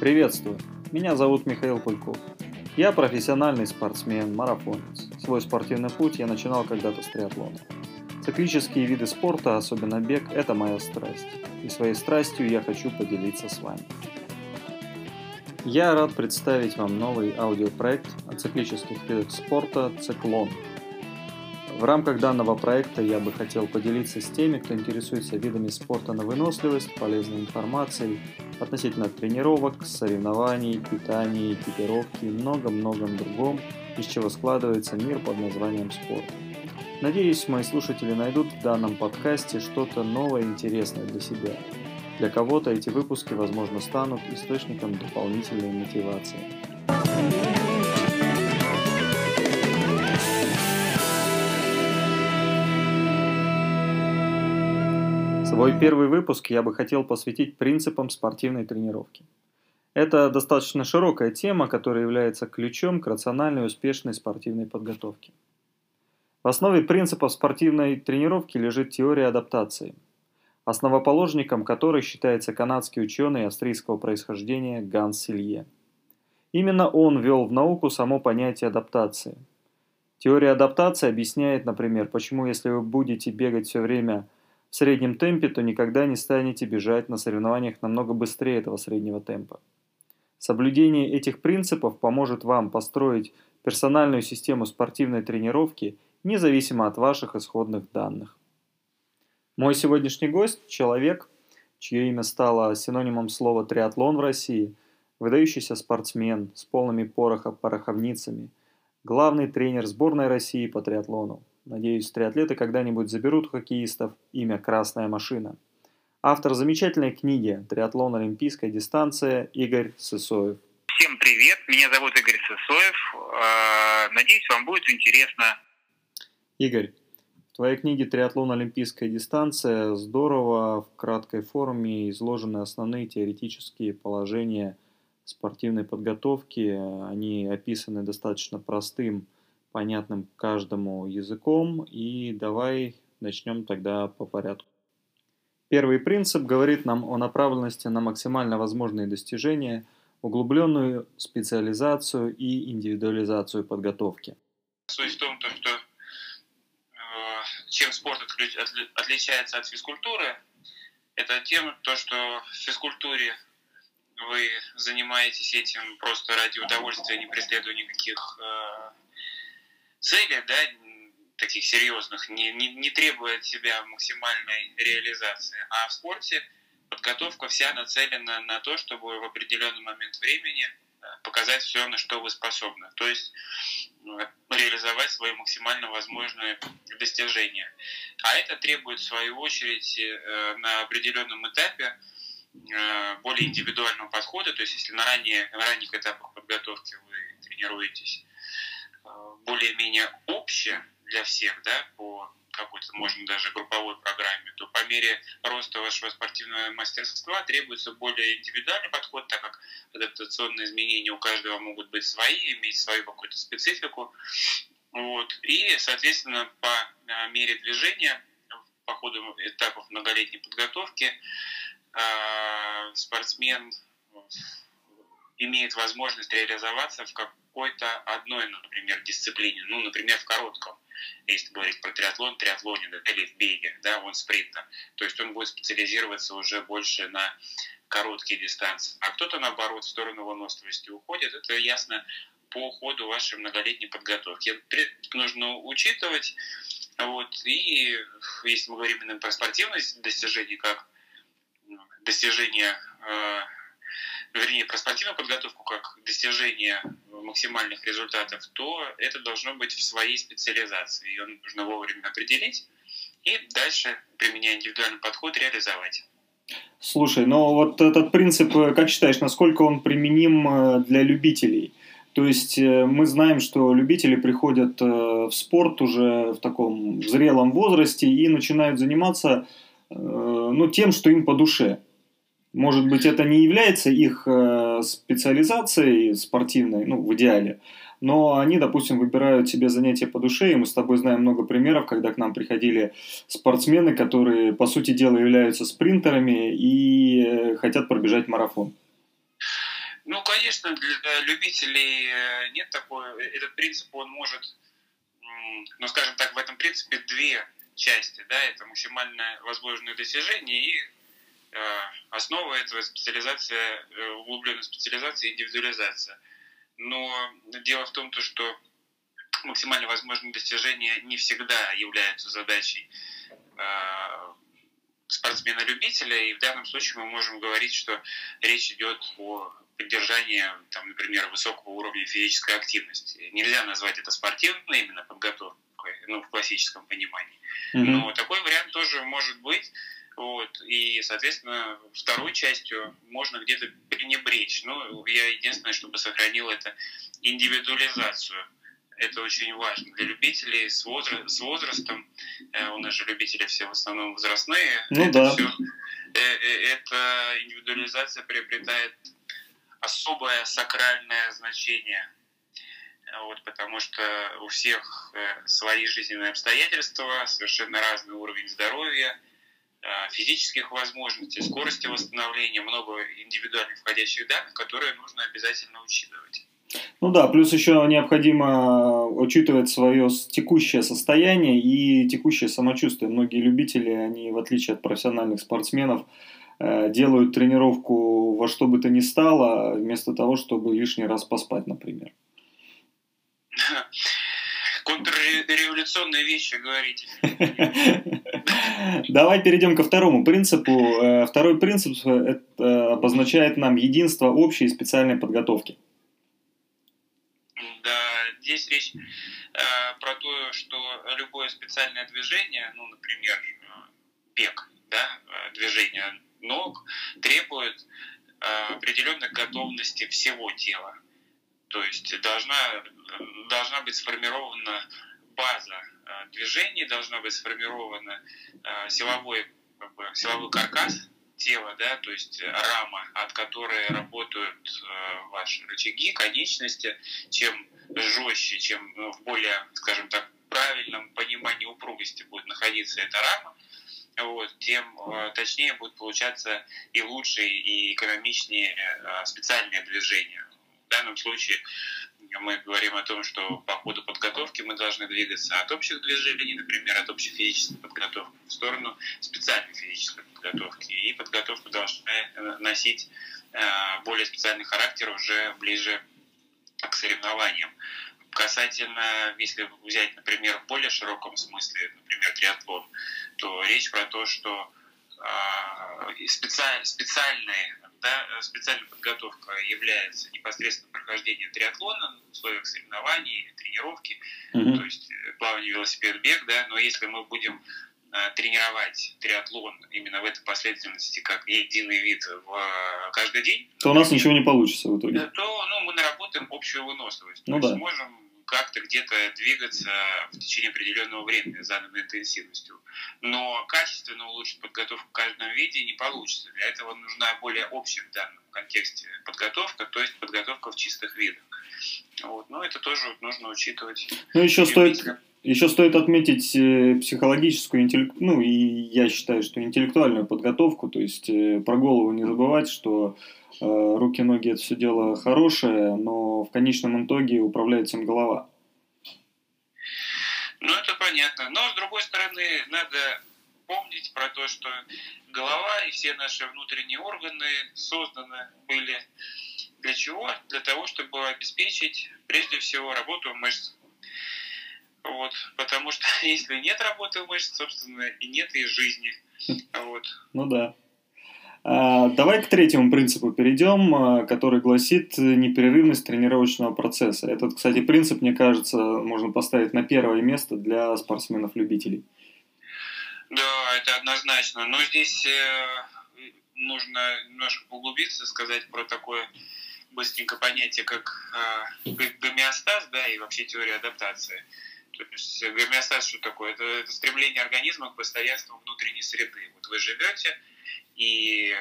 Приветствую, меня зовут Михаил Пульков. Я профессиональный спортсмен, марафонец. Свой спортивный путь я начинал когда-то с триатлона. Циклические виды спорта, особенно бег, это моя страсть. И своей страстью я хочу поделиться с вами. Я рад представить вам новый аудиопроект о циклических видах спорта «Циклон». В рамках данного проекта я бы хотел поделиться с теми, кто интересуется видами спорта на выносливость, полезной информацией относительно тренировок, соревнований, питания, экипировки и много-многом другом, из чего складывается мир под названием спорт. Надеюсь, мои слушатели найдут в данном подкасте что-то новое и интересное для себя. Для кого-то эти выпуски, возможно, станут источником дополнительной мотивации. Свой первый выпуск я бы хотел посвятить принципам спортивной тренировки. Это достаточно широкая тема, которая является ключом к рациональной и успешной спортивной подготовке. В основе принципов спортивной тренировки лежит теория адаптации, основоположником которой считается канадский ученый австрийского происхождения Ганс Силье. Именно он ввел в науку само понятие адаптации. Теория адаптации объясняет, например, почему если вы будете бегать все время – в среднем темпе, то никогда не станете бежать на соревнованиях намного быстрее этого среднего темпа. Соблюдение этих принципов поможет вам построить персональную систему спортивной тренировки независимо от ваших исходных данных. Мой сегодняшний гость – человек, чье имя стало синонимом слова «триатлон» в России, выдающийся спортсмен с полными порохов пороховницами, главный тренер сборной России по триатлону, Надеюсь, триатлеты когда-нибудь заберут у хоккеистов имя «Красная машина». Автор замечательной книги «Триатлон. Олимпийская дистанция» Игорь Сысоев. Всем привет, меня зовут Игорь Сысоев. А, надеюсь, вам будет интересно. Игорь, в твоей книге «Триатлон. Олимпийская дистанция» здорово в краткой форме изложены основные теоретические положения спортивной подготовки. Они описаны достаточно простым понятным каждому языком. И давай начнем тогда по порядку. Первый принцип говорит нам о направленности на максимально возможные достижения, углубленную специализацию и индивидуализацию подготовки. Суть в том, что э, чем спорт отличается от физкультуры, это тем, то, что в физкультуре вы занимаетесь этим просто ради удовольствия, не преследуя никаких э, цели, да, таких серьезных, не, не, не требуя от себя максимальной реализации. А в спорте подготовка вся нацелена на то, чтобы в определенный момент времени э, показать все, на что вы способны. То есть ну, реализовать свои максимально возможные достижения. А это требует, в свою очередь, э, на определенном этапе э, более индивидуального подхода. То есть, если на, ранее, ранних этапах подготовки вы тренируетесь более-менее общее для всех, да, по какой-то, можно даже групповой программе, то по мере роста вашего спортивного мастерства требуется более индивидуальный подход, так как адаптационные изменения у каждого могут быть свои, иметь свою какую-то специфику. Вот. И, соответственно, по а, мере движения по ходу этапов многолетней подготовки а, спортсмен имеет возможность реализоваться в какой-то одной, например, дисциплине, ну, например, в коротком, если говорить про триатлон, триатлоне, да, или в беге, да, он спринтер. То есть он будет специализироваться уже больше на короткие дистанции. А кто-то, наоборот, в сторону выносливости уходит. Это ясно по ходу вашей многолетней подготовки. Это нужно учитывать. Вот. И если мы говорим именно про спортивные достижения, как ну, достижение э, вернее, про спортивную подготовку как достижение максимальных результатов, то это должно быть в своей специализации. Ее нужно вовремя определить и дальше, применяя индивидуальный подход, реализовать. Слушай, ну вот этот принцип, э, как считаешь, насколько он применим э, для любителей? То есть э, мы знаем, что любители приходят в спорт уже в таком зрелом возрасте и начинают заниматься ну, тем, что им по душе. Может быть, это не является их э, специализацией спортивной, ну, в идеале, но они, допустим, выбирают себе занятия по душе, и мы с тобой знаем много примеров, когда к нам приходили спортсмены, которые, по сути дела, являются спринтерами и э, хотят пробежать марафон. Ну, конечно, для любителей э, нет такой... Этот принцип, он может... Ну, скажем так, в этом принципе две части. Да? Это максимально возможное достижение и основа этого специализация, э, углубленная специализация и индивидуализация. Но дело в том, то, что максимально возможные достижения не всегда являются задачей э, спортсмена-любителя, и в данном случае мы можем говорить, что речь идет о поддержании, там, например, высокого уровня физической активности. Нельзя назвать это спортивной именно подготовкой, ну, в классическом понимании. Mm-hmm. Но такой вариант тоже может быть. Вот, и, соответственно, второй частью можно где-то пренебречь. Ну, я единственное, чтобы сохранил это индивидуализацию это очень важно для любителей с, возра- с возрастом. Э, у нас же любители все в основном возрастные. Ну это да. Все, э, э, эта индивидуализация приобретает особое сакральное значение. Вот, потому что у всех свои жизненные обстоятельства, совершенно разный уровень здоровья, физических возможностей, скорости восстановления, много индивидуальных входящих данных, которые нужно обязательно учитывать. Ну да, плюс еще необходимо учитывать свое текущее состояние и текущее самочувствие. Многие любители, они в отличие от профессиональных спортсменов, э, делают тренировку во что бы то ни стало, вместо того, чтобы лишний раз поспать, например. Контрреволюционные вещи говорите. Давай перейдем ко второму принципу. Э, второй принцип это обозначает нам единство общей и специальной подготовки. Да, здесь речь э, про то, что любое специальное движение, ну, например, э, бег, да, э, движение ног, требует э, определенной готовности всего тела. То есть должна, должна быть сформирована база э, движений, должна быть сформирована э, силовой, как бы, силовой каркас тела, да, то есть рама, от которой работают э, ваши рычаги, конечности, чем жестче, чем ну, в более, скажем так, правильном понимании упругости будет находиться эта рама, вот, тем э, точнее будет получаться и лучше, и экономичнее э, специальное движение. В данном случае мы говорим о том, что по ходу подготовки мы должны двигаться от общих движений, например, от общей физической подготовки в сторону специальной физической подготовки. И подготовка должна э, носить более специальный характер уже ближе к соревнованиям. Касательно, если взять, например, в более широком смысле, например, триатлон, то речь про то, что э, специаль, специальная, да, специальная подготовка является непосредственно прохождением триатлона в условиях соревнований, тренировки, mm-hmm. то есть плавание, велосипед, бег, да, но если мы будем Э, тренировать триатлон именно в этой последовательности как единый вид в э, каждый день, то у нас ничего не получится в итоге. То ну, мы наработаем общую выносливость. Ну, то да. есть можем как-то где-то двигаться в течение определенного времени заданной интенсивностью. Но качественно улучшить подготовку в каждом виде не получится. Для этого нужна более общая в данном контексте подготовка, то есть подготовка в чистых видах. Вот. Но это тоже нужно учитывать. Ну, еще стоит, еще стоит отметить э, психологическую, интеллект, ну и я считаю, что интеллектуальную подготовку, то есть э, про голову не забывать, что э, руки, ноги это все дело хорошее, но в конечном итоге управляет всем голова. Ну это понятно, но с другой стороны надо помнить про то, что голова и все наши внутренние органы созданы были для чего? Для того, чтобы обеспечить прежде всего работу мышц вот, потому что если нет работы мышц, собственно, и нет и жизни. Вот. Ну да. А, давай к третьему принципу перейдем, а, который гласит непрерывность тренировочного процесса. Этот, кстати, принцип, мне кажется, можно поставить на первое место для спортсменов-любителей. Да, это однозначно. Но здесь э, нужно немножко углубиться, сказать про такое быстренько понятие, как э, гомеостаз, да, и вообще теория адаптации. То есть гомеостаз что такое? Это, это стремление организма к постоянству внутренней среды. Вот вы живете, и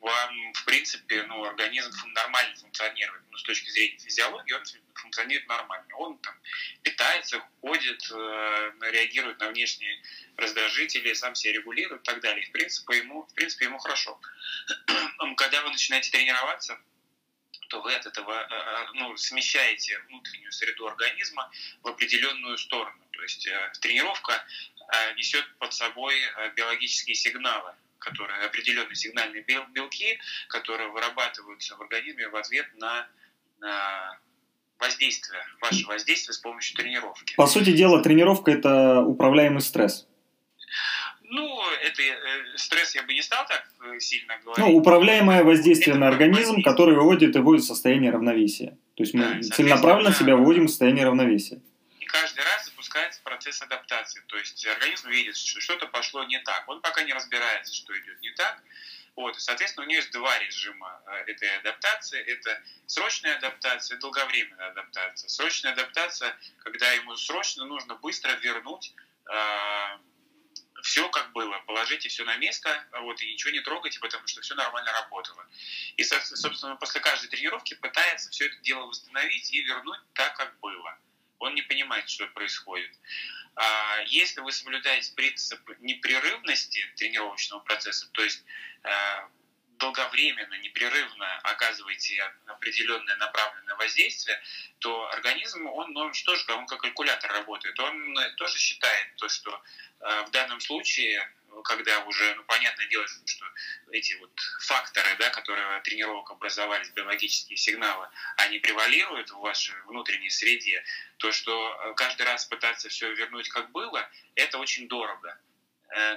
вам, в принципе, ну, организм нормально функционирует. Ну, с точки зрения физиологии он функционирует нормально. Он там питается, ходит, э, реагирует на внешние раздражители, сам себя регулирует и так далее. В принципе, ему, в принципе, ему хорошо. Когда вы начинаете тренироваться, то вы от этого ну, смещаете внутреннюю среду организма в определенную сторону. То есть тренировка несет под собой биологические сигналы, которые определенные сигнальные белки, которые вырабатываются в организме в ответ на, на воздействие, ваше воздействие с помощью тренировки. По сути дела, тренировка – это управляемый стресс. Ну, это э, стресс я бы не стал так э, сильно говорить. Ну, управляемое воздействие это на организм, воздействие. который выводит его из состояния равновесия. То есть мы да, целенаправленно себя выводим из состояния равновесия. Каждый раз запускается процесс адаптации. То есть организм видит, что что-то пошло не так. Он пока не разбирается, что идет не так. Вот, соответственно, у нее есть два режима э, этой адаптации. Это срочная адаптация, долговременная адаптация. Срочная адаптация, когда ему срочно нужно быстро вернуть э, все как было, положите все на место, вот, и ничего не трогайте, потому что все нормально работало. И, собственно, после каждой тренировки пытается все это дело восстановить и вернуть так, как было. Он не понимает, что происходит. А если вы соблюдаете принцип непрерывности тренировочного процесса, то есть э, долговременно, непрерывно оказываете определенное направленное воздействие, то организм, он, он что же, он как калькулятор работает, он тоже считает то, что э, в данном случае когда уже, ну, понятное дело, что эти вот факторы, да, которые тренировок образовались, биологические сигналы, они превалируют в вашей внутренней среде, то, что э, каждый раз пытаться все вернуть как было, это очень дорого. Э,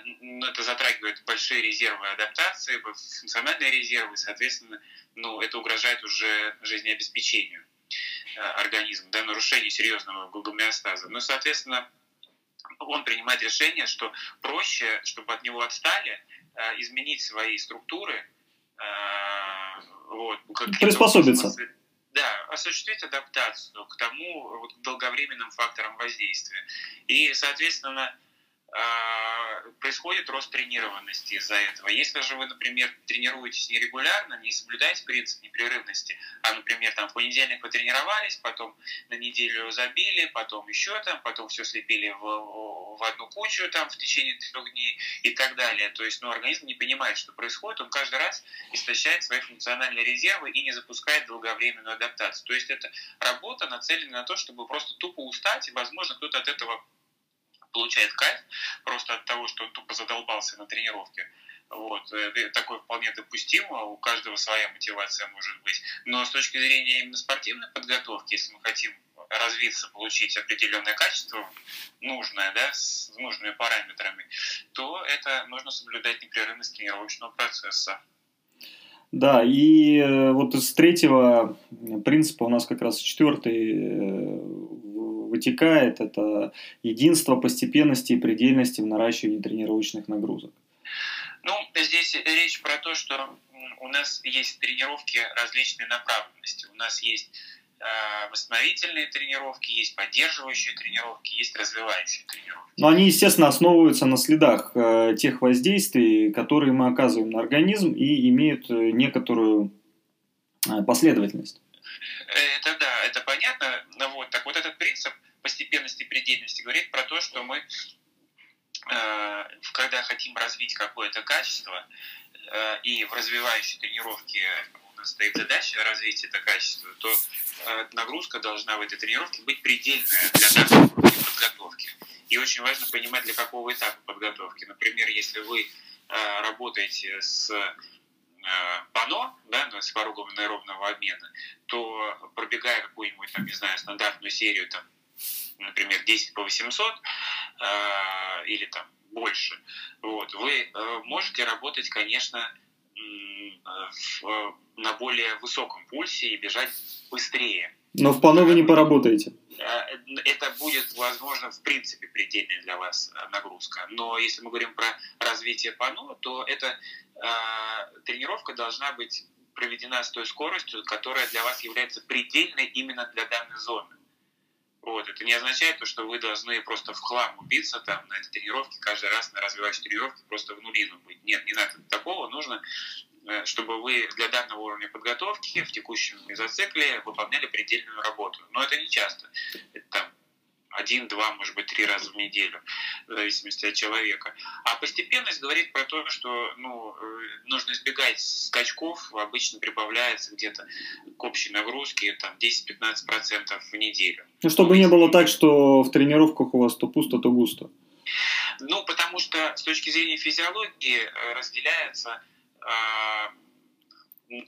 это затрагивает большие резервы адаптации, функциональные резервы, соответственно, ну, это угрожает уже жизнеобеспечению э, организма, да, нарушению серьезного гомеостаза. Ну, соответственно, он принимает решение, что проще, чтобы от него отстали, э, изменить свои структуры, э, вот, приспособиться. Да, осуществить адаптацию к тому вот, долговременным факторам воздействия. И, соответственно, происходит рост тренированности из-за этого. Если же вы, например, тренируетесь нерегулярно, не соблюдаете принцип непрерывности, а, например, там в понедельник вы тренировались, потом на неделю забили, потом еще там, потом все слепили в, в одну кучу там в течение трех дней и так далее. То есть, ну, организм не понимает, что происходит, он каждый раз истощает свои функциональные резервы и не запускает долговременную адаптацию. То есть, это работа нацелена на то, чтобы просто тупо устать, и, возможно, кто-то от этого получает кайф просто от того, что он тупо задолбался на тренировке. Вот. Это такое вполне допустимо, у каждого своя мотивация может быть. Но с точки зрения именно спортивной подготовки, если мы хотим развиться, получить определенное качество, нужное, да, с нужными параметрами, то это нужно соблюдать непрерывность тренировочного процесса. Да, и э, вот из третьего принципа у нас как раз четвертый э, вытекает, это единство постепенности и предельности в наращивании тренировочных нагрузок. Ну, здесь речь про то, что у нас есть тренировки различной направленности. У нас есть э, восстановительные тренировки, есть поддерживающие тренировки, есть развивающие тренировки. Но они, естественно, основываются на следах э, тех воздействий, которые мы оказываем на организм и имеют э, некоторую последовательность. Это да, это понятно. Вот. Так вот этот принцип постепенности и предельности говорит про то, что мы, э, когда хотим развить какое-то качество, э, и в развивающей тренировке у нас стоит задача развить это качество, то э, нагрузка должна в этой тренировке быть предельная для нашей подготовки. И очень важно понимать, для какого этапа подготовки. Например, если вы работаете с пано, да, с порогом аэробного обмена, то пробегая какую-нибудь, там, не знаю, стандартную серию там, например, 10 по 800 э, или там больше, вот, вы э, можете работать, конечно, в, на более высоком пульсе и бежать быстрее. Но в пано вы не поработаете. Э, это будет, возможно, в принципе предельная для вас э, нагрузка. Но если мы говорим про развитие пано, то эта э, тренировка должна быть проведена с той скоростью, которая для вас является предельной именно для данной зоны. Вот. Это не означает, то, что вы должны просто в хлам убиться там, на этой тренировке, каждый раз на развивающей тренировке просто в нулину быть. Нет, не надо такого. Нужно, э, чтобы вы для данного уровня подготовки в текущем мезоцикле выполняли предельную работу. Но это не часто. Это там один, два, может быть, три раза в неделю, в зависимости от человека. А постепенность говорит про то, что ну, э, нужно избегать скачков, обычно прибавляется где-то к общей нагрузке там, 10-15% в неделю. Ну, чтобы не было так, что в тренировках у вас то пусто, то густо. Ну, потому что с точки зрения физиологии э, разделяется э,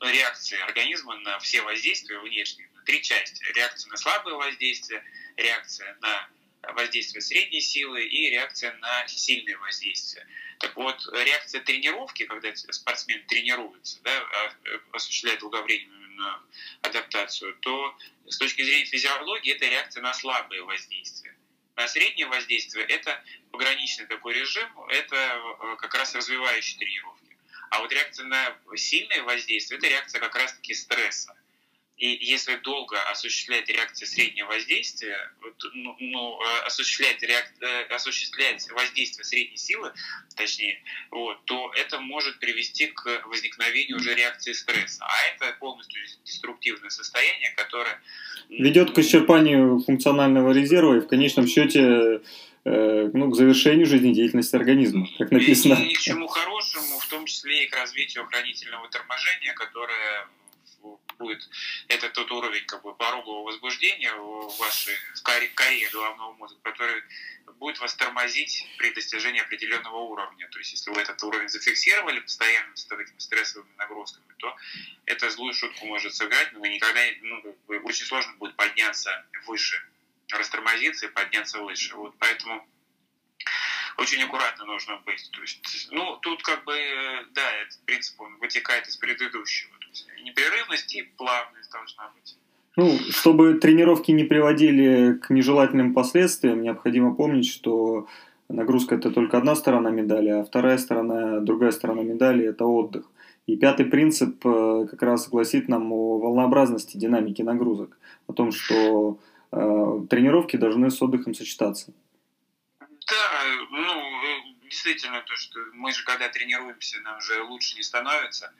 реакции организма на все воздействия внешние три части. Реакция на слабое воздействие, реакция на воздействие средней силы и реакция на сильное воздействие. Так вот, реакция тренировки, когда спортсмен тренируется, да, а, осуществляет долговременную адаптацию, то с точки зрения физиологии это реакция на слабое воздействие. На среднее воздействие это пограничный такой режим, это э, как раз развивающие тренировки. А вот реакция на сильное воздействие – это реакция как раз-таки стресса. И если долго осуществлять реакции среднего воздействия, ну, ну, э, осуществлять, реак... Э, осуществлять воздействие средней силы, точнее, вот, то это может привести к возникновению уже реакции стресса. А это полностью деструктивное состояние, которое... Ведет к исчерпанию функционального резерва и в конечном счете ну, к завершению жизнедеятельности организма, как написано. И, и к чему хорошему, в том числе и к развитию охранительного торможения, которое будет это тот уровень как бы, порогового возбуждения в вашей в коре, коре головного мозга, который будет вас тормозить при достижении определенного уровня. То есть, если вы этот уровень зафиксировали постоянно с такими стрессовыми нагрузками, то это злую шутку может сыграть, но вы никогда, ну, очень сложно будет подняться выше, растормозиться и подняться выше. Вот поэтому очень аккуратно нужно быть. То есть, ну, тут как бы, да, этот принцип, он вытекает из предыдущего непрерывность и плавность должна быть. Ну, чтобы тренировки не приводили к нежелательным последствиям, необходимо помнить, что нагрузка это только одна сторона медали, а вторая сторона, другая сторона медали это отдых. И пятый принцип э, как раз гласит нам о волнообразности динамики нагрузок, о том, что тренировки должны с отдыхом сочетаться. Да, ну, действительно, то, что мы же когда тренируемся, нам же лучше не становится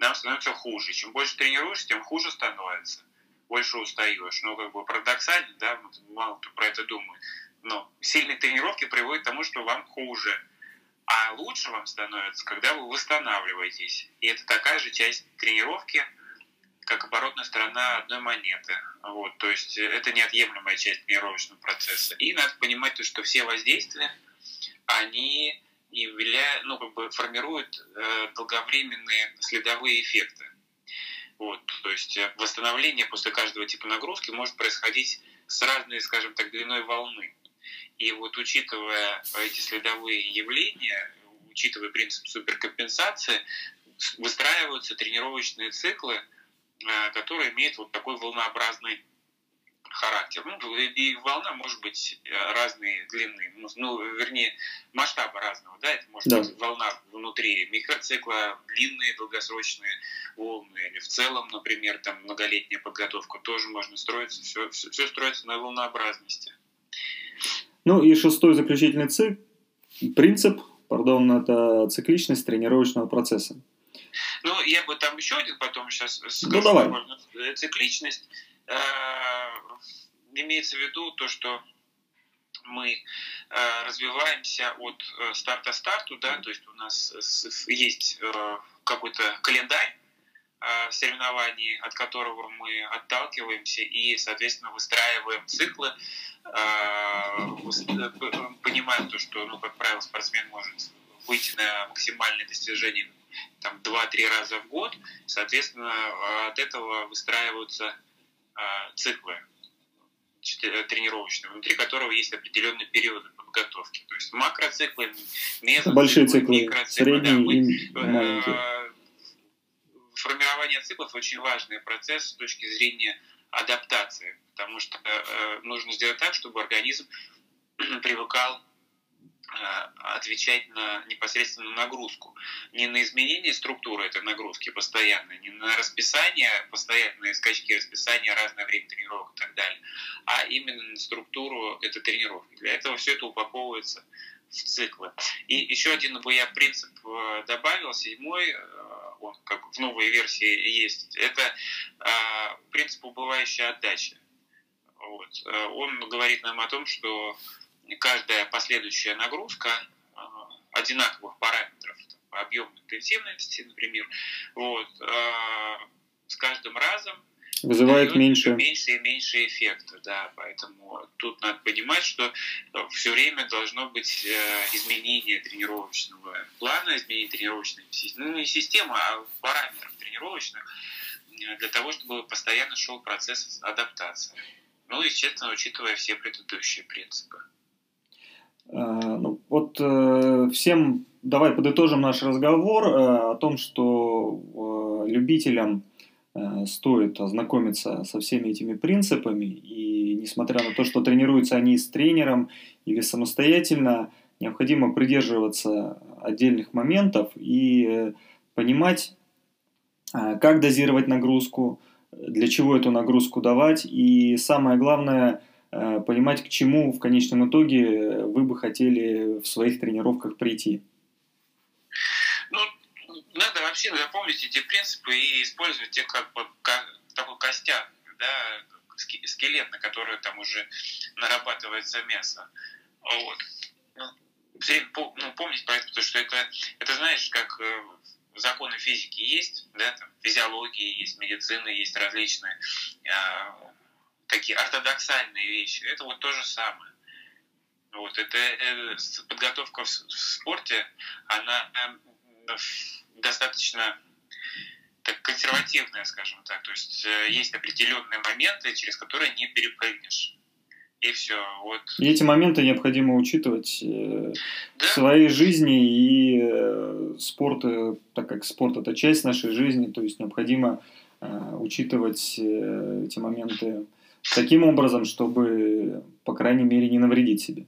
нам становится хуже. Чем больше тренируешься, тем хуже становится. Больше устаешь. Ну, как бы парадоксально, да, мало кто про это думает. Но сильные тренировки приводят к тому, что вам хуже. А лучше вам становится, когда вы восстанавливаетесь. И это такая же часть тренировки, как оборотная сторона одной монеты. Вот, то есть это неотъемлемая часть тренировочного процесса. И надо понимать, то, что все воздействия, они являя, ну, как бы формирует э, долговременные следовые эффекты. Вот, то есть э, восстановление после каждого типа нагрузки может происходить с разной, скажем так, длиной волны. И вот учитывая эти следовые явления, учитывая принцип суперкомпенсации, выстраиваются тренировочные циклы, э, которые имеют вот такой волнообразный характер. Ну, и волна может быть э, разной длины, ну, ну, вернее, масштаба разного, да, это может да. быть волна внутри микроцикла, длинные долгосрочные волны, или в целом, например, там многолетняя подготовка тоже можно строиться, все, все, все строится на волнообразности. Ну и шестой заключительный цикл, принцип, пардон, это цикличность тренировочного процесса. Ну, я бы там еще один потом сейчас ну, скажу. Ну, давай. Цикличность Э, имеется в виду то, что мы э, развиваемся от э, старта старту, да, то есть у нас есть какой-то календарь соревнований, от которого мы отталкиваемся и, соответственно, выстраиваем циклы, понимаем то, что, ну, как правило, спортсмен может выйти на максимальное достижение там 2-3 раза в год, соответственно, от этого выстраиваются а, циклы э, тренировочные, внутри которого есть определенные периоды подготовки. То есть макроциклы, мезоциклы, Большие циклы, микроциклы. Да, мы, и э, формирование циклов очень важный процесс с точки зрения адаптации, потому что э, нужно сделать так, чтобы организм привыкал отвечать на непосредственно нагрузку. Не на изменение структуры этой нагрузки постоянно, не на расписание, постоянные скачки расписания, разное время тренировок и так далее, а именно на структуру этой тренировки. Для этого все это упаковывается в циклы. И еще один бы я принцип э, добавил, седьмой, э, он как в новой версии есть, это принцип убывающей отдачи. Вот. Он говорит нам о том, что каждая последующая нагрузка одинаковых параметров, там, объем интенсивности, например, вот, с каждым разом вызывает меньше. меньше и меньше эффекта, да, поэтому тут надо понимать, что все время должно быть э, изменение тренировочного плана, изменение тренировочной системы, ну не системы, а параметров тренировочных, э, для того, чтобы постоянно шел процесс адаптации. Ну, естественно, учитывая все предыдущие принципы. А, ну, вот э, всем давай подытожим наш разговор о том, что любителям Э, стоит ознакомиться со всеми этими принципами, и несмотря на то, что тренируются они с тренером или самостоятельно, необходимо придерживаться отдельных моментов и э, понимать, э, как дозировать нагрузку, для чего эту нагрузку давать, и самое главное, понимать, к чему в конечном итоге вы бы хотели в своих тренировках прийти. Надо вообще запомнить эти принципы и использовать их как, как такой костяк, да, скелет, на который там уже нарабатывается мясо. Вот. Ну, ну, помнить про это, что это, это знаешь, как э, законы физики есть, да, там, физиологии есть, медицины есть различные э, такие ортодоксальные вещи. Это вот то же самое. Вот, это э, подготовка в, в спорте, она э, достаточно так, консервативная, скажем так. То есть э, есть определенные моменты, через которые не перепрыгнешь. И все. Вот. И эти моменты необходимо учитывать э, да? в своей жизни и э, спорт, э, так как спорт это часть нашей жизни, то есть необходимо э, учитывать э, эти моменты таким образом, чтобы, по крайней мере, не навредить себе.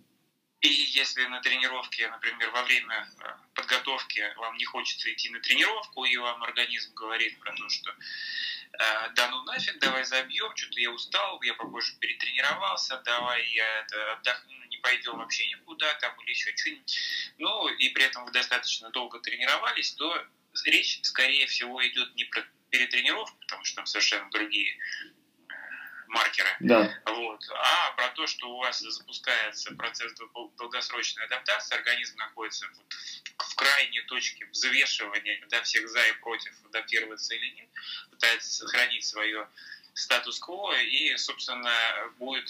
И если на тренировке, например, во время э, подготовки вам не хочется идти на тренировку, и вам организм говорит про то, что э, да ну нафиг, давай забьем, что-то я устал, я попозже перетренировался, давай я это, отдохну, не пойдем вообще никуда там или еще что-нибудь. Ну и при этом вы достаточно долго тренировались, то речь, скорее всего, идет не про перетренировку, потому что там совершенно другие маркеры. Да. Вот. А про то, что у вас запускается процесс долгосрочной адаптации, организм находится в, в крайней точке взвешивания да, всех за и против, адаптироваться или нет, пытается сохранить свое статус-кво и, собственно, будет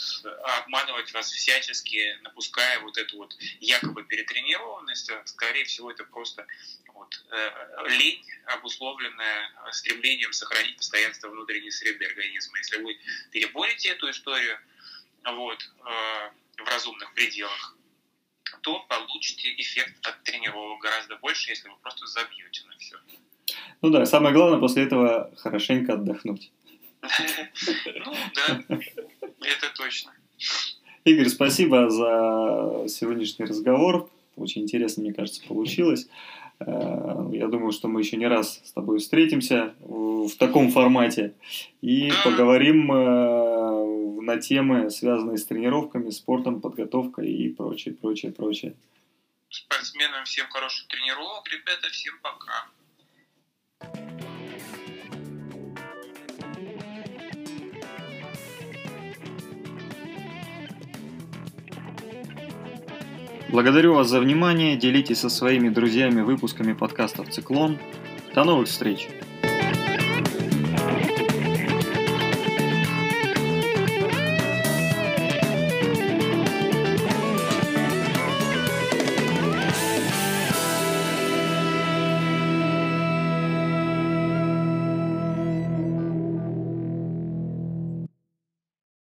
обманывать вас всячески, напуская вот эту вот якобы перетренированность. А, скорее всего, это просто вот, э, лень, обусловленная стремлением сохранить постоянство внутренней среды организма. Если вы переборете эту историю вот, э, в разумных пределах, то получите эффект от тренировок гораздо больше, если вы просто забьете на все. Ну да, самое главное после этого хорошенько отдохнуть. Ну да, это точно. Игорь, спасибо за сегодняшний разговор. Очень интересно, мне кажется, получилось. Э, я думаю, что мы еще не раз с тобой встретимся в таком формате и да. поговорим э, на темы, связанные с тренировками, спортом, подготовкой и прочее, прочее, прочее. Спортсменам всем хороших тренировок, ребята, всем пока. Благодарю вас за внимание, делитесь со своими друзьями выпусками подкастов «Циклон». До новых встреч!